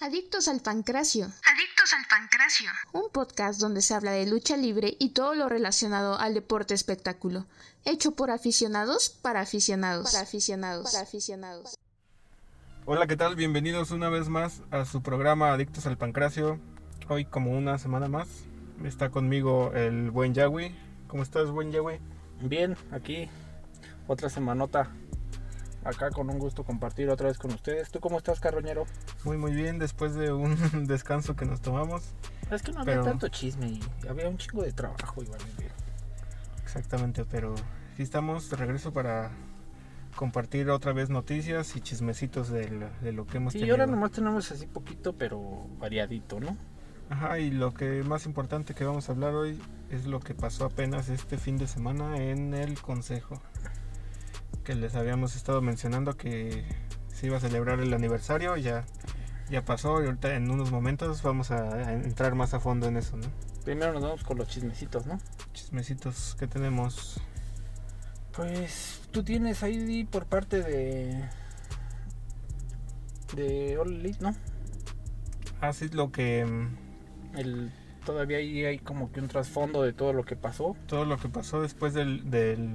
Adictos al Pancracio. Adictos al Pancracio. Un podcast donde se habla de lucha libre y todo lo relacionado al deporte espectáculo. Hecho por aficionados para aficionados. Para aficionados. Para aficionados. Hola, ¿qué tal? Bienvenidos una vez más a su programa Adictos al Pancracio. Hoy como una semana más está conmigo el buen Yahweh. ¿Cómo estás, buen Yahweh? Bien, aquí otra semanota acá con un gusto compartir otra vez con ustedes. ¿Tú cómo estás, carroñero? Muy, muy bien, después de un descanso que nos tomamos. Es que no había tanto chisme y había un chingo de trabajo igual. Exactamente, pero aquí estamos de regreso para compartir otra vez noticias y chismecitos de, lo que hemos sí, tenido. Y ahora nomás tenemos así poquito, pero variadito, ¿no? Ajá, y lo que más importante que vamos a hablar hoy es lo que pasó apenas este fin de semana en el Consejo que les habíamos estado mencionando que se iba a celebrar el aniversario, ya, ya pasó y ahorita en unos momentos vamos a entrar más a fondo en eso, ¿no? Primero nos vamos con los chismecitos, ¿no? Chismecitos que tenemos. Pues tú tienes ahí por parte de de All Elite, ¿no? Así es lo que mm, el todavía ahí hay como que un trasfondo de todo lo que pasó. Todo lo que pasó después del, del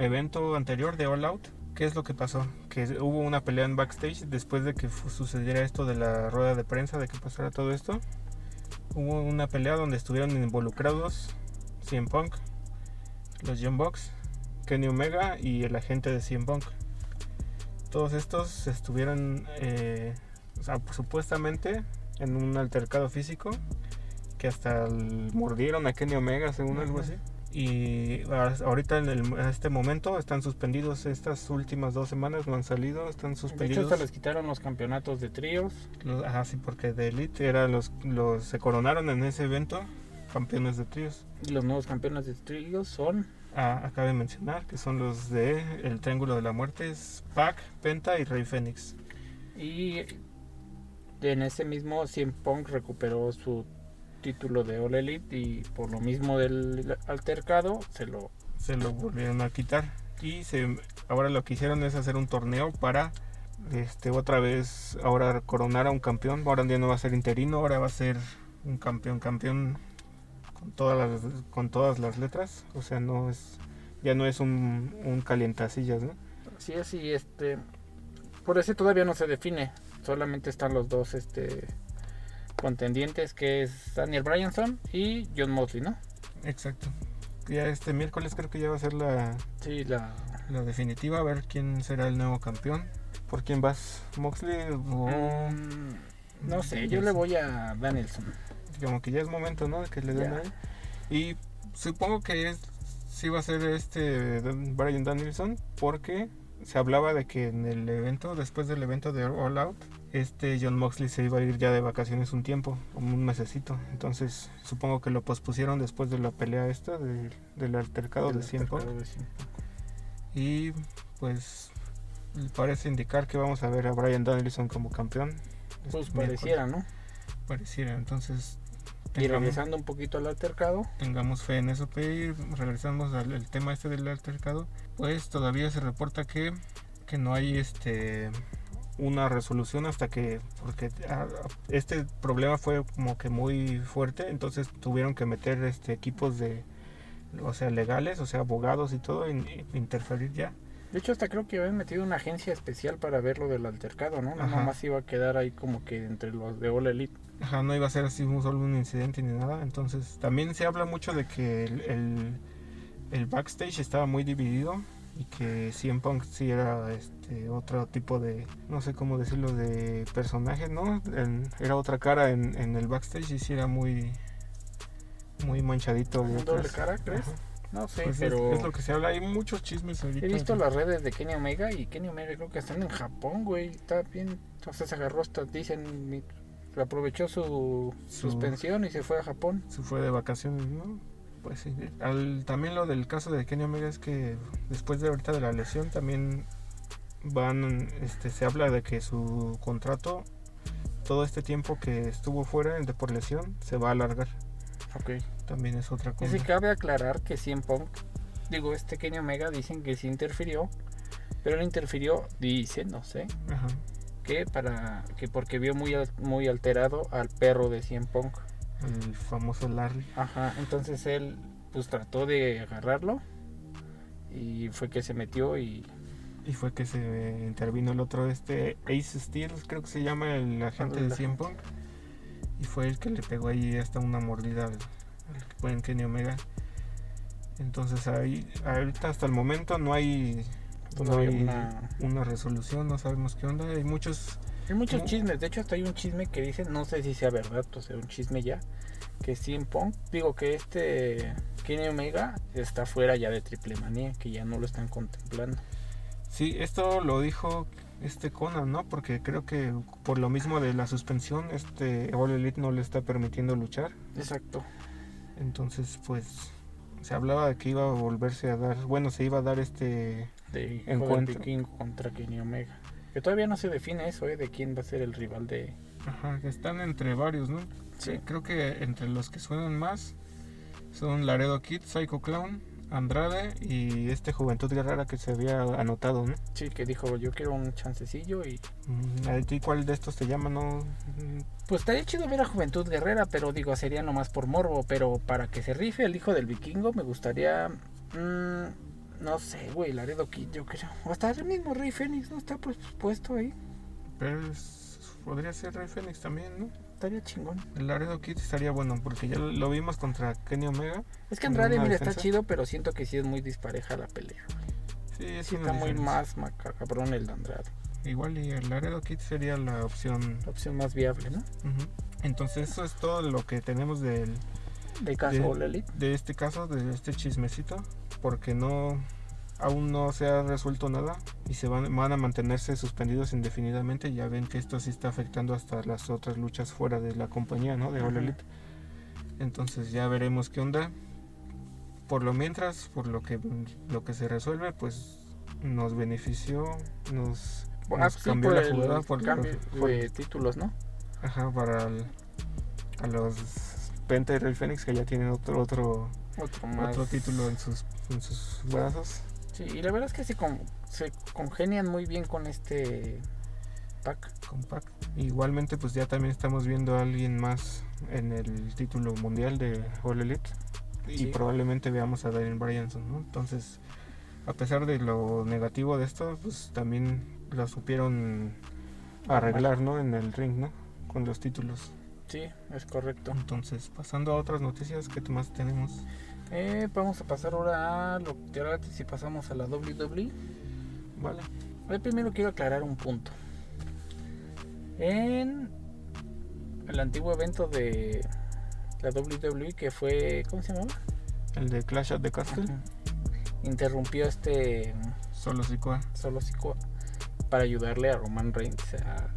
evento anterior de All Out, ¿qué es lo que pasó? Que hubo una pelea en backstage después de que sucediera esto de la rueda de prensa, de que pasara todo esto. Hubo una pelea donde estuvieron involucrados CM Punk, los Young Bucks, Kenny Omega y el agente de CM Punk. Todos estos estuvieron eh, supuestamente en un altercado físico que hasta mordieron a Kenny Omega, según algo así y ahorita en, este momento están suspendidos estas últimas dos semanas no han salido están suspendidos de hecho les quitaron los campeonatos de tríos. Ajá sí porque de elite era los, los se coronaron en ese evento campeones de tríos. Y los nuevos campeones de tríos son ah, acabo de mencionar que son los de el triángulo de la muerte es Pac Penta y Rey Fénix. y en ese mismo 100 Punk recuperó su título de All Elite y por lo mismo del altercado se lo se lo volvieron a quitar. Y se ahora lo que hicieron es hacer un torneo para este otra vez ahora coronar a un campeón. Ahora ya no va a ser interino ahora va a ser un campeón campeón con todas las con todas las letras. O sea no es ya no es un, un calientasillas ¿no? sí es y este por eso todavía no se define. Solamente están los dos este contendientes que es Daniel Bryanson y John Mosley, ¿no? Exacto. Ya este miércoles creo que ya va a ser la, sí, la... la definitiva, a ver quién será el nuevo campeón. ¿Por quién vas? ¿Moxley o...? Mm, no sé, yo le voy a Danielson. Como que ya es momento, ¿no? De que le den ahí. Y supongo que es, sí va a ser este Brian Danielson porque se hablaba de que en el evento, después del evento de All Out, este John Moxley se iba a ir ya de vacaciones un tiempo, como un mesecito. Entonces supongo que lo pospusieron después de la pelea esta del altercado de 100 Y pues parece indicar que vamos a ver a Brian Danielson como campeón. Pues pareciera, ¿no? Pareciera, entonces... Y regresando un poquito al altercado. Tengamos fe en eso, pero regresamos al tema este del altercado. Pues todavía se reporta que, que no hay este una resolución hasta que porque ah, este problema fue como que muy fuerte entonces tuvieron que meter este equipos de o sea legales o sea abogados y todo e interferir ya. De hecho hasta creo que habían metido una agencia especial para ver lo del altercado no nada más iba a quedar ahí como que entre los de All Elite. Ajá, no iba a ser así un solo un incidente ni nada entonces también se habla mucho de que el, el backstage estaba muy dividido y que CM Punk sí era este otro tipo de no sé cómo decirlo de personaje no era otra cara en, en, el backstage y sí era muy muy manchadito doble cara crees no sé pues pero es, lo que se habla. Hay muchos chismes ahorita. He visto las redes de Kenny Omega y Kenny Omega creo que están en Japón güey está bien sea se agarró hasta dicen aprovechó su, su suspensión y se fue a Japón. Se fue de vacaciones no pues sí. también lo del caso de Kenny Omega es que después de ahorita de la lesión también van, este, se habla de que su contrato, todo este tiempo que estuvo fuera de por lesión, se va a alargar. Ok. También es otra cosa. Y si cabe aclarar que en Punk, digo, este Kenny Omega dicen que sí interfirió, pero no interfirió, dice, no sé. Ajá. que para que porque vio muy al- muy alterado al perro de Cien Punk. El famoso Larry. Ajá, entonces él pues trató de agarrarlo y fue que se metió y Y fue que se intervino el otro, este Ace Steel, creo que se llama el agente El de 100 Punk. Y fue el que le pegó ahí hasta una mordida al, al buen Kenny Omega. Entonces ahí, ahorita hasta el momento no hay, no hay una- una resolución, no sabemos qué onda. Hay muchos hay muchos ¿Cómo? chismes, de hecho hasta hay un chisme que dicen, no sé si sea verdad, o sea, un chisme ya, que Cien Punk, digo que este Kenny Omega está fuera ya de Triple Manía, que ya no lo están contemplando. Sí, esto lo dijo este Conan, ¿no? Porque creo que por lo mismo de la suspensión, este All Elite no le está permitiendo luchar. Exacto. Entonces, pues se hablaba de que iba a volverse a dar, bueno, se iba a dar este De Encuentro. vikingo contra Kenny Omega. Que todavía no se define eso, ¿eh? De quién va a ser el rival de... Ajá, que están entre varios, ¿no? Sí. Creo que entre los que suenan más son Laredo Kid, Psycho Clown, Andrade y este Juventud Guerrera que se había anotado, ¿no? Sí, que dijo, yo quiero un chancecillo y... Mm, ¿A ti cuál de estos te llama, no? Mm, Pues estaría chido ver a Juventud Guerrera, pero digo, sería nomás por morbo. Pero para que se rife el hijo del vikingo, me gustaría. mm, no sé, güey, Laredo Kid, yo creo. O hasta el mismo Rey Fénix, ¿no? Está pues puesto ahí. Pero es- podría ser Rey Fénix también, ¿no? Estaría chingón. El Laredo Kid estaría bueno porque ya lo, vimos contra Kenny Omega. Es que Andrade, mira, está defensa. chido, pero siento que sí es muy dispareja la pelea. Sí, es Sí, está muy más macabrón el de Andrade. Igual y el Laredo Kid sería la opción. La opción más viable, ¿no? Entonces eso es todo lo que tenemos del, De caso de este caso, de este chismecito, porque no aún no se ha resuelto nada y se van, van a mantenerse suspendidos indefinidamente. Ya ven que esto sí está afectando hasta las otras luchas fuera de la compañía, ¿no? De All. Elite. Entonces ya veremos qué onda. Por lo mientras, por lo que lo que se resuelve, pues nos benefició, nos, Ah, nos cambió la jugada por, cambio por- de títulos, ¿no? ajá, para el- a los Penta y Rey Fénix que ya tienen otro otro Otro más. otro título en sus, en sus brazos. Sí, y la verdad es que sí con- se congenian muy bien con este pack. Compact. Igualmente, pues ya también estamos viendo a alguien más en el título mundial de All Elite. Y probablemente veamos a Daniel Bryanson, ¿no? Entonces, a pesar de lo negativo de esto, pues también lo supieron arreglar, ¿no? En el ring, ¿no? Con los títulos. Sí, es correcto. Entonces, pasando a otras noticias, ¿qué más tenemos? Eh, vamos a pasar ahora a lo que ahora si pasamos a la WWE. Vale. Eh, primero quiero aclarar un punto. En el antiguo evento de la WWE que fue, ¿cómo se llamaba? El de Clash at the Castle, Ajá. Interrumpió este solo Sikoa. solo Sikoa para ayudarle a Roman Reigns a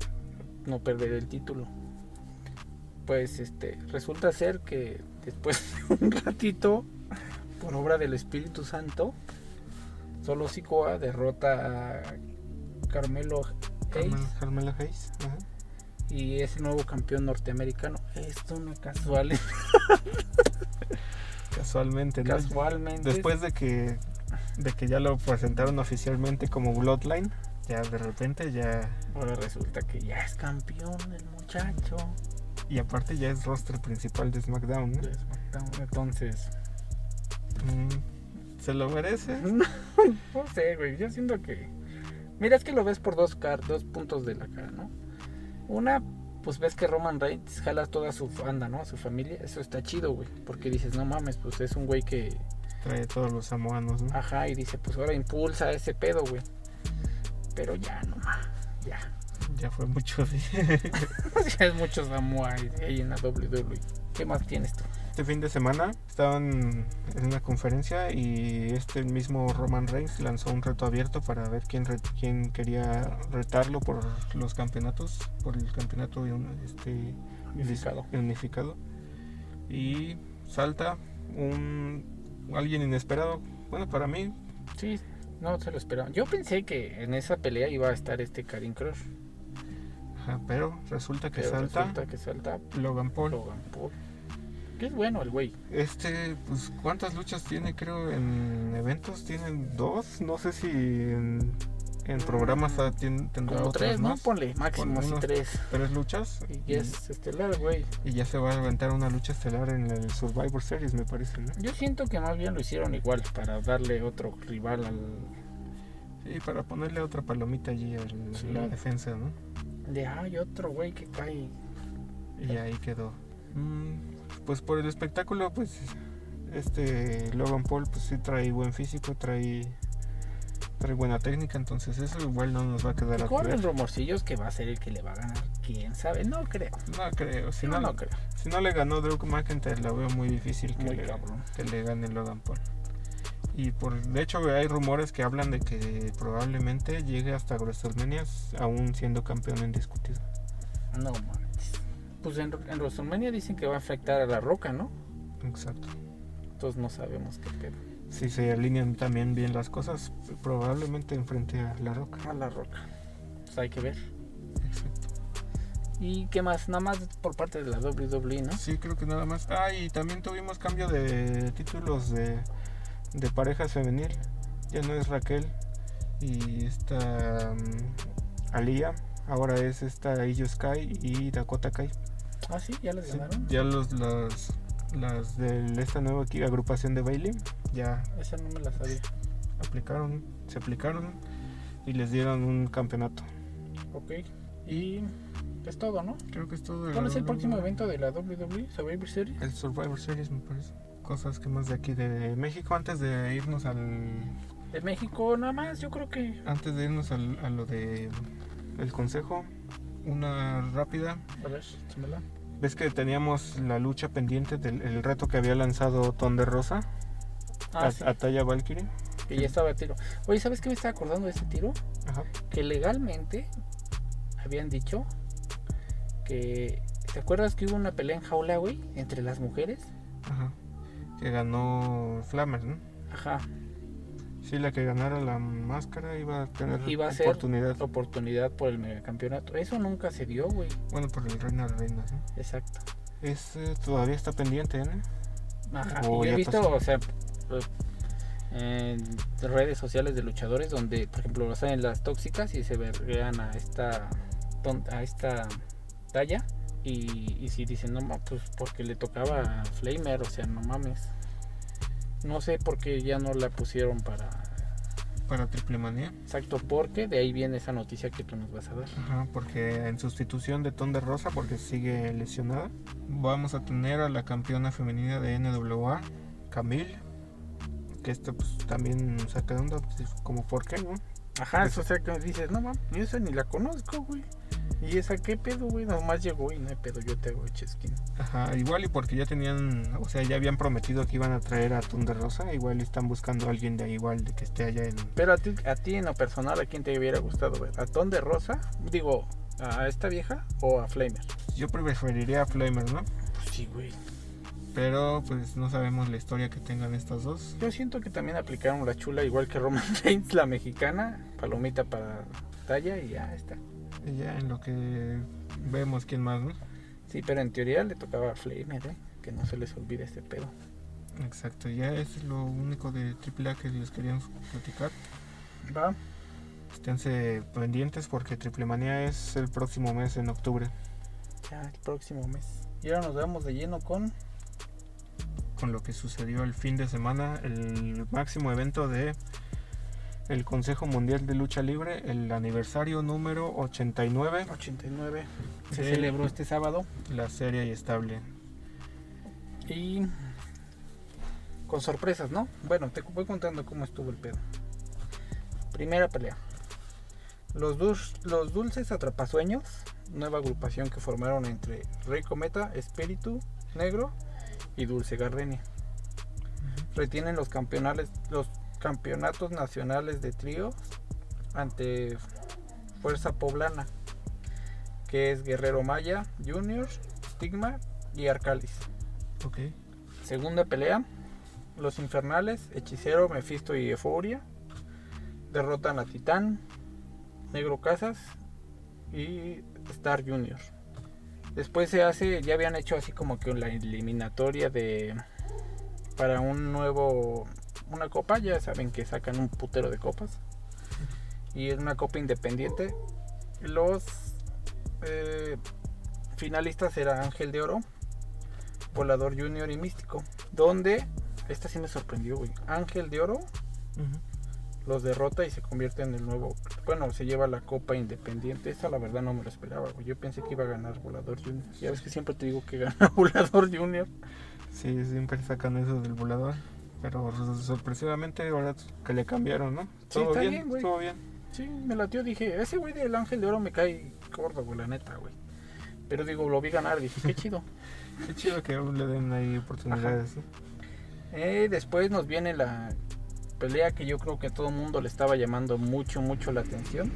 no perder el título. Pues este resulta ser que después de un ratito, por obra del Espíritu Santo, solo Sikoa derrota a Carmelo Hayes Carmel- Carmelo Hayes. ajá. y es el nuevo campeón norteamericano. Esto no es casual, Casualmente, ¿no? casualmente. Después de que, de que ya lo presentaron oficialmente como Bloodline, ya de repente ya... ahora resulta que ya es campeón el muchacho. Y aparte ya es roster principal de SmackDown, ¿no? de SmackDown. Entonces, ¿Se lo merece? No sé, güey. Yo siento que. Mira, es que lo ves por dos, car dos puntos de la cara, ¿no? Una, pues ves que Roman Reigns jala toda su banda, ¿no? Su familia. Eso está chido, güey. Porque dices, no mames, pues es un güey que. Trae todos los samoanos, ¿no? Ajá, y dice, pues ahora impulsa ese pedo, güey. Pero ya, no más. Ya. Ya fue mucho. ya es mucho Samoa ahí en la WWE. ¿Qué más tienes tú? Este fin de semana estaban en una conferencia y este mismo Roman Reigns lanzó un reto abierto para ver quién, re- quién quería retarlo por los campeonatos, por el campeonato este, Unificado. unificado. Y salta un alguien inesperado. Bueno, para mí, Sí, no se lo esperaba. Yo pensé que en esa pelea iba a estar este Karim Crush. ajá, pero resulta que Pero salta resulta que salta Logan Paul. Logan Paul. Que es bueno el güey. Este, pues, ¿cuántas luchas tiene? Creo en eventos tienen dos. No sé si en En programas ah, tien- tendrá Como otras tres, ¿no? Ponle, máximo así tres. Tres luchas. Y ya es estelar, güey. y ya se va a aventar una lucha estelar en el Survivor Series, me parece, ¿no? Yo siento que más bien lo hicieron igual para darle otro rival al. Sí, para ponerle otra palomita allí a Sí. la defensa, ¿no? De hay otro güey que cae. Y ahí quedó. Mm, pues por el espectáculo, pues este Logan Paul pues sí trae buen físico, trae trae buena técnica, entonces eso igual no nos va a quedar a deber. rumorcillos que va a ser el que le va a ganar. Quién sabe, no creo. No creo, si no, no, no creo. si no le ganó Drew McIntyre, la veo muy difícil que, Muy le, cabrón. que le gane Logan Paul. Y por de hecho hay rumores que hablan de que probablemente llegue hasta WrestleMania aún siendo campeón indiscutido. No mames. Pues en, en WrestleMania dicen que va a afectar a la roca, ¿no? Exacto. Entonces no sabemos qué pedo. Si se alinean también bien las cosas, probablemente enfrente a La Roca. A la roca. Pues hay que ver. Exacto. ¿Y qué más? Nada más por parte de la WWE, ¿no? Sí, creo que nada más. Ah, y también tuvimos cambio de títulos de, de parejas femenil. Ya no es Raquel y esta mm, Alía. Ahora es esta Io Sky y Dakota Kai. Ah, sí, ya les Sí, ganaron. ya los, las, las de esta nueva aquí, agrupación de Bailey ya Esa no me la sabía. aplicaron, se aplicaron y les dieron un campeonato. Ok. Y es todo, ¿no? Creo que es todo. ¿Cuál es el próximo WWE. evento de la WWE? Survivor Series. El Survivor Series me parece. Cosas que más de aquí de México antes de irnos al De México, nada más, yo creo que. antes de irnos al- a lo de el consejo una rápida A ver, échamela. ves que teníamos la lucha pendiente del el reto que había lanzado Tonde Rosa Ah, a, sí, a Taya Valkyrie que ya estaba a tiro. Oye, ¿sabes qué me estaba acordando de ese tiro? Ajá. Que legalmente habían dicho que. ¿Te acuerdas que hubo una pelea en jaula, güey? Entre las mujeres. Ajá. que ganó Flammer ¿no? Ajá. Sí la que ganara la máscara iba a tener Iba a ser oportunidad oportunidad por el megacampeonato. Eso nunca se dio, güey. bueno por el Reina de Reinas ¿no? Exacto. Ese todavía está pendiente ¿no? Ajá. Oh, y yo he visto, pasó. o sea, eh, en redes sociales de luchadores donde, por ejemplo, salen las tóxicas y se verguean a esta a esta talla y, y si dicen no pues porque le tocaba a Flamer, o sea, no mames. No sé por qué ya no la pusieron para para Triple Manía exacto porque de ahí viene esa noticia que tú nos vas a dar. Ajá, porque en sustitución de Tonde Rosa, porque sigue lesionada, vamos a tener a la campeona femenina de NWA, Camille. Que esto pues también saca de onda, pues, como por qué, ¿no? Ajá, eso o sea que dices, no mames, yo esa ni la conozco, güey. ¿Y esa qué pedo, güey? Nomás llegó y no hay pedo, yo te hago chesquín. Ajá, igual y porque ya tenían, o sea, ya habían prometido que iban a traer a Tonde Rosa, igual y están buscando a alguien de ahí igual, de que esté allá en... Pero a ti, a ti en lo personal, ¿a quién te hubiera gustado ver? ¿A Ton de Rosa? Digo, ¿a esta vieja o a Flamer? Yo preferiría a Flamer, ¿no? Pues sí, güey. Pero pues no sabemos la historia que tengan estas dos. Yo siento que también aplicaron la chula igual que Roman Reigns, la mexicana. Palomita para talla y ya está. Y ya en lo que vemos quién más, ¿no? Sí, pero en teoría le tocaba a Flamer, ¿eh? Que no se les olvide este pedo. Exacto, ya es lo único de AAA que les queríamos platicar. Va. Esténse pendientes porque Triple Manía es el próximo mes en octubre. Ya el próximo mes. Y ahora nos vamos de lleno con... Con lo que sucedió el fin de semana, el máximo evento de el Consejo Mundial de Lucha Libre, el aniversario número 89, 89. Se celebró este sábado. la serie y estable. Y con sorpresas, ¿no? Bueno, te voy contando cómo estuvo el pedo. Primera pelea. Los, los Dulces Atrapasueños, nueva agrupación que formaron entre Rey Cometa, Espíritu Negro y Dulce Gardenia. Retienen los campeonales, los campeonatos nacionales de tríos ante Fuerza Poblana, que es Guerrero Maya, Junior, Stigma y Arcalis. Ok. Segunda pelea, los infernales, Hechicero, Mephisto y Euforia derrotan a Titán, Negro Casas y Star Junior. Después se hace, ya habían hecho así como que la eliminatoria de para un nuevo una copa, ya saben que sacan un putero de copas. Y en una copa independiente. Los eh, finalistas eran Ángel de Oro, Volador Junior y Místico. Donde, esta sí me sorprendió, güey. Ángel de Oro los derrota y se convierte en el nuevo. Bueno, se lleva la copa independiente. Esta la verdad no me lo esperaba, güey. Yo pensé que iba a ganar Volador Junior. Ya ves que siempre te digo que gana Volador Junior. Sí, siempre sacan eso del volador. Pero sor- sorpresivamente ahora que le cambiaron, ¿no? Todo está bien, bien, güey. todo bien. Sí, me latió. Dije, ese güey del Ángel de Oro me cae gordo, güey, la neta, güey. Pero digo, lo vi ganar. Dije, qué chido. Qué chido que aún le den ahí oportunidades. ¿no? Eh, después nos viene la pelea que yo creo que a todo el mundo le estaba llamando mucho, mucho la atención.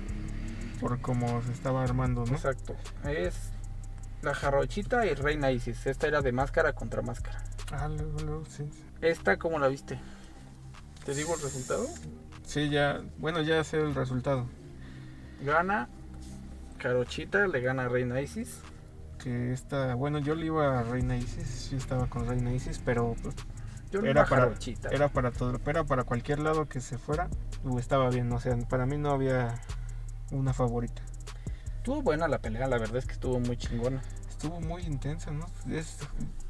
Por cómo se estaba armando, ¿no? Exacto. Es la Jarrochita y Reina Isis. Esta era de máscara contra máscara. Ah, luego, luego, sí. Esta, ¿cómo la viste? ¿Te digo el resultado? Sí, ya, bueno, ya sé el resultado. Gana Jarochita, le gana a Reina Isis. Que esta, bueno, yo le iba a Reina Isis, sí estaba con Reina Isis, pero pues, Yo le Era iba a para- era para todo, era para cualquier lado que se fuera, estaba bien, o sea, para mí no había una favorita. Estuvo buena la pelea, la verdad es que estuvo muy chingona. Estuvo muy intensa, ¿no? Es,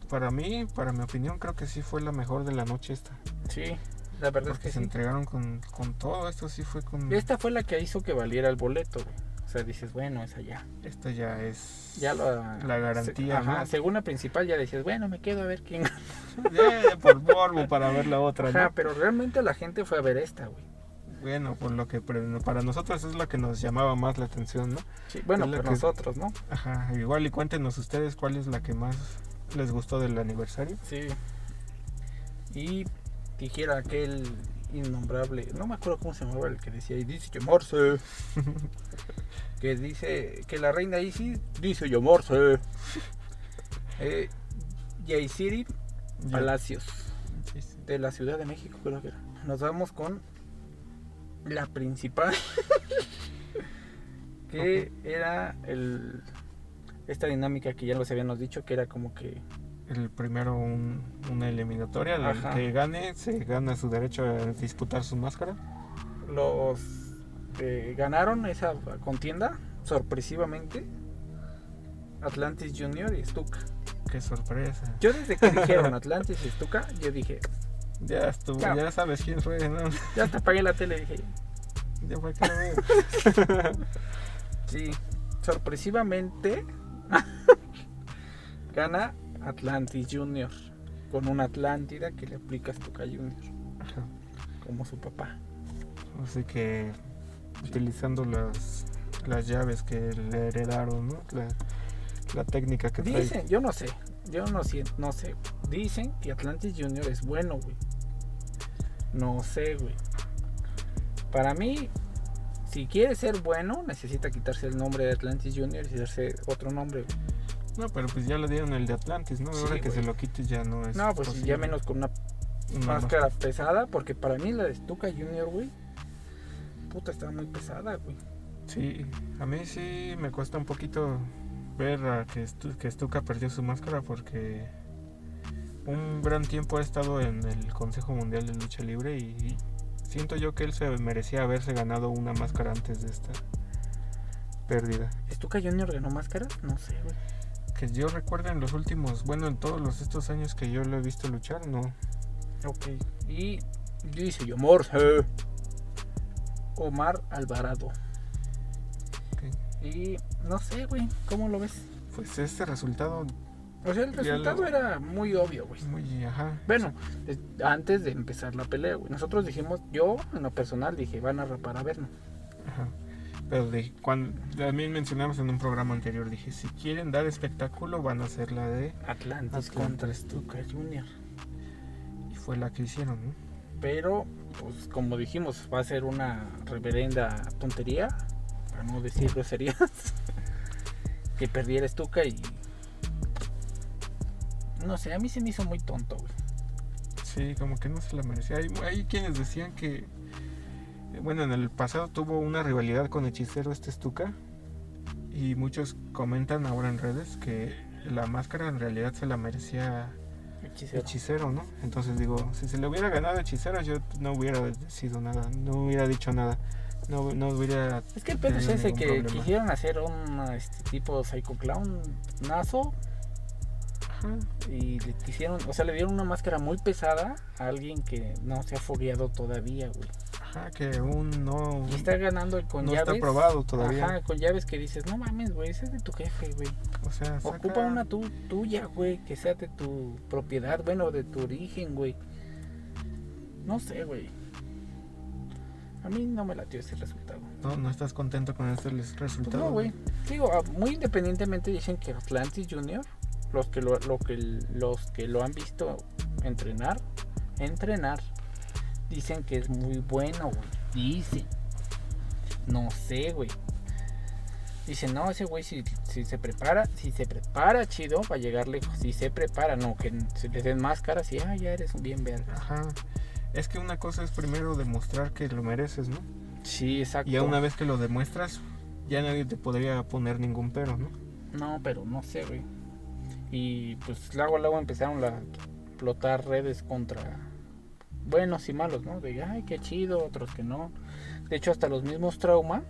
para mí, para mi opinión, creo que sí fue la mejor de la noche esta. Sí, la verdad es que se sí. entregaron con, con todo, esto sí fue con... Esta fue la que hizo que valiera el boleto, güey. O sea, dices, bueno, esa ya. Esta ya es... Ya lo, La garantía, Ajá, ¿no? según la principal ya decías, bueno, me quedo a ver quién. Ya, por morbo para ver la otra, ¿no? Ajá, pero realmente la gente fue a ver esta, güey. Bueno, por lo que para nosotros es la que nos llamaba más la atención, ¿no? Sí, bueno, la que- nosotros, ¿no? Ajá, igual y cuéntenos ustedes cuál es la que más les gustó del aniversario. Sí. Y dijera aquel innombrable, no me acuerdo cómo se llamaba el que decía, y dice llamarse. que dice que la reina Isis dice. Eh, Jay City Ya. Palacios de la Ciudad de México, creo que era. Nos vamos con la principal, que era el esta dinámica que ya los habíamos dicho, que era como que El primero un- una eliminatoria, el que gane se gana su derecho a disputar su máscara. los que ganaron esa contienda sorpresivamente Atlantis Junior y Stuka. Qué sorpresa. Yo desde que dijeron Atlantis y Stuka, yo dije, Ya estuvo, Ya. ya sabes quién fue, ¿no? ya hasta apagué la tele y dije, Ya fue que sí, sorpresivamente gana Atlantis Junior con una Atlántida que le aplica a Stuka Junior Ajá. como su papá. Así que utilizando las, las llaves que le heredaron, ¿no? La, la técnica que trae. Dicen, yo no sé, yo no sé, no sé. Dicen que Atlantis Junior es bueno, güey. No sé, güey. Para mí, si quiere ser bueno, necesita quitarse el nombre de Atlantis Junior y darse otro nombre. No, pero pues ya le dieron el de Atlantis, ¿no? Sí, Ahora que se lo quites ya no es. No, pues posible. ya menos con una máscara pesada, porque para mí la de Stuka Junior, güey, puta, está muy pesada, güey. Sí, a mí sí me cuesta un poquito ver a que, que Stuka perdió su máscara porque un gran tiempo ha estado en el Consejo Mundial de Lucha Libre y siento yo que él se merecía haberse ganado una máscara antes de esta pérdida. ¿Stuka Junior ganó máscara? No sé, güey. Que yo recuerdo en los últimos, bueno, en todos los, estos años que yo lo he visto luchar, no. Ok. Y dice yo, Morse. Omar Alvarado. Ok. Y no sé, güey, ¿cómo lo ves? Pues este resultado O sea, el resultado lo- era muy obvio, güey. muy, ajá. Bueno, es- antes de empezar la pelea, güey. Nosotros dijimos, yo en lo personal dije, van a rapar a Verno. Ajá. Pero de, cuando, también mencionamos en un programa anterior, dije, si quieren dar espectáculo van a hacer la de... Atlantis, Atlantis. contra Stuka Junior. Y fue la que hicieron, ¿no? Pero, pues como dijimos, va a ser una reverenda tontería, para no decir groserías, que perdiera Stuka y... No sé, a mí se me hizo muy tonto, güey. Sí, como que no se la merecía. Hay, hay quienes decían que, bueno, en el pasado tuvo una rivalidad con Hechicero este Stuka. Y muchos comentan ahora en redes que la máscara en realidad se la merecía Hechicero. Hechicero, ¿no? Entonces digo, si se le hubiera ganado Hechicero yo no hubiera decidido nada, no hubiera dicho nada. no, no hubiera... Es que el pedo es ese que problema. quisieron hacer un este, tipo Psycho Clown nazo Ajá. y le quisieron, o sea, le dieron una máscara muy pesada a alguien que no se ha fogueado todavía, güey. Ajá, que aún no, Y está ganando con no llaves. está aprobado todavía. Ajá, con llaves que dices, no mames, güey, ese es de tu jefe, güey. O sea, saca- Ocupa una tu, tuya, güey, que sea de tu propiedad, bueno, de tu origen, güey. No sé, güey. A mí no me latió ese resultado. No, no estás contento con este les- Pues resultado. no, güey. Digo, ah, muy independientemente dicen que Atlantis Junior, los que lo, lo que los que lo han visto entrenar, entrenar, dicen que es muy bueno, güey. Dicen. No sé, güey. Dicen, no, ese güey si, si se prepara, si se prepara chido va a llegar lejos. Si se prepara, no, que se le den máscaras y ah, ya eres un bien verga. Ajá. Es que una cosa es primero demostrar que lo mereces, ¿no? Sí, exacto. Y una vez que lo demuestras, ya nadie te podría poner ningún pero, ¿no? No, pero no sé, güey. Y pues luego, luego empezaron a explotar redes contra buenos y malos, ¿no? De, ay, qué chido, otros que no. De hecho, hasta los mismos Trauma,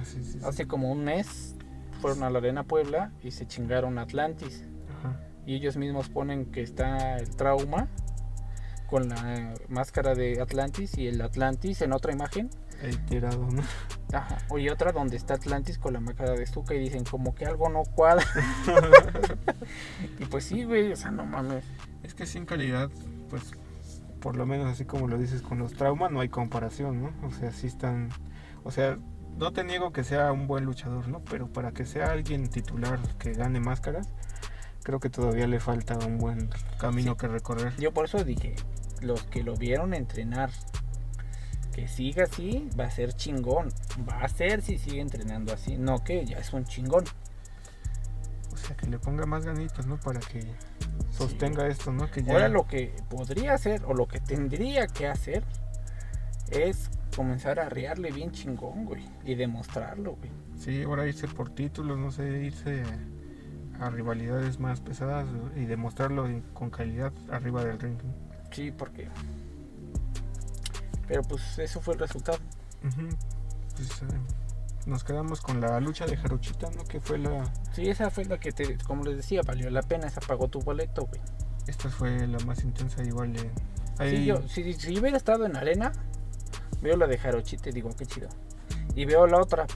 Así, sí, sí. hace como un mes, fueron a la Arena Puebla y se chingaron Atlantis. Ajá. Y ellos mismos ponen que está el Trauma con la máscara de Atlantis y el Atlantis en otra imagen. Ahí tirado, ¿no? Ajá. Y otra donde está Atlantis con la máscara de Zuka y dicen como que algo no cuadra. y pues sí, güey, o sea, no mames. Es que sin calidad, pues, por lo menos así como lo dices con los traumas, no hay comparación, ¿no? O sea, sí están. O sea, no te niego que sea un buen luchador, ¿no? Pero para que sea alguien titular que gane máscaras, creo que todavía le falta un buen camino Sí. que recorrer. Yo por eso dije, los que lo vieron entrenar, que siga así, va a ser chingón. Va a ser si sigue entrenando así. No que ya es un chingón. O sea, que le ponga más ganitas, ¿no? Para que sostenga esto, ¿no? Que ya. Ahora lo que podría hacer o lo que tendría que hacer es comenzar a arriarle bien chingón, güey. Y demostrarlo, güey. Sí, ahora irse por títulos, no sé, irse a rivalidades más pesadas y demostrarlo con calidad arriba del ring. Sí, porque... Pero pues eso fue el resultado. Pues, eh, nos quedamos con la lucha de Jarochita, ¿no? Que fue la. Sí, esa fue la que te, como les decía, valió la pena, esa pagó tu boleto, güey. Esta fue la más intensa, igual de. Ahí, Sí, yo, si, si hubiera estado en arena, veo la de Jarochita y digo, qué chido. Y veo la otra.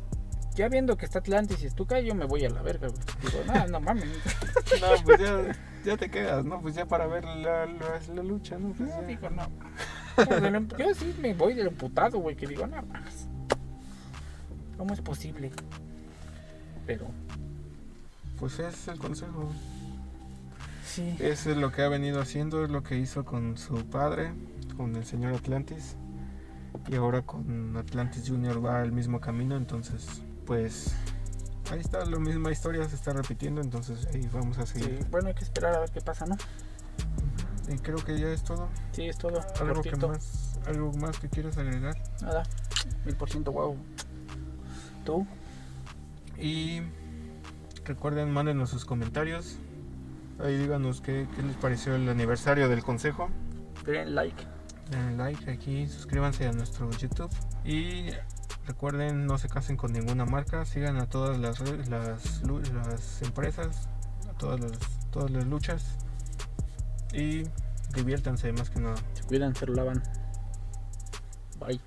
Ya viendo que está Atlantis y Stuka, yo me voy a la verga, güey. Digo, no, no mames. No, pues ya, ya te quedas, ¿no? Pues ya para ver la, la, la lucha, ¿no? Pues No, ya. digo, no. Yo sí me voy del emputado, güey, que digo, no mames. ¿Cómo es posible? Pero, Pues es el consejo. sí. Eso es lo que ha venido haciendo, es lo que hizo con su padre, con el señor Atlantis. Y ahora con Atlantis Junior va el mismo camino, entonces, pues ahí está, la misma historia se está repitiendo, entonces ahí vamos a sí. seguir. Bueno, hay que esperar a ver qué pasa, ¿no? Y creo que ya es todo. Sí, es todo. Algo que más, algo más que quieras agregar. Nada. Mil por ciento, wow. ¿Tú? Y recuerden, mándenos sus comentarios. Ahí díganos qué, qué les pareció el aniversario del consejo. Den like. Denle like aquí, suscríbanse a nuestro YouTube. Y recuerden, no se casen con ninguna marca. Sigan a todas las, empresas, a todas las, todas las luchas. Y diviértanse más que nada. Se cuidan, se lo lavan. Bye.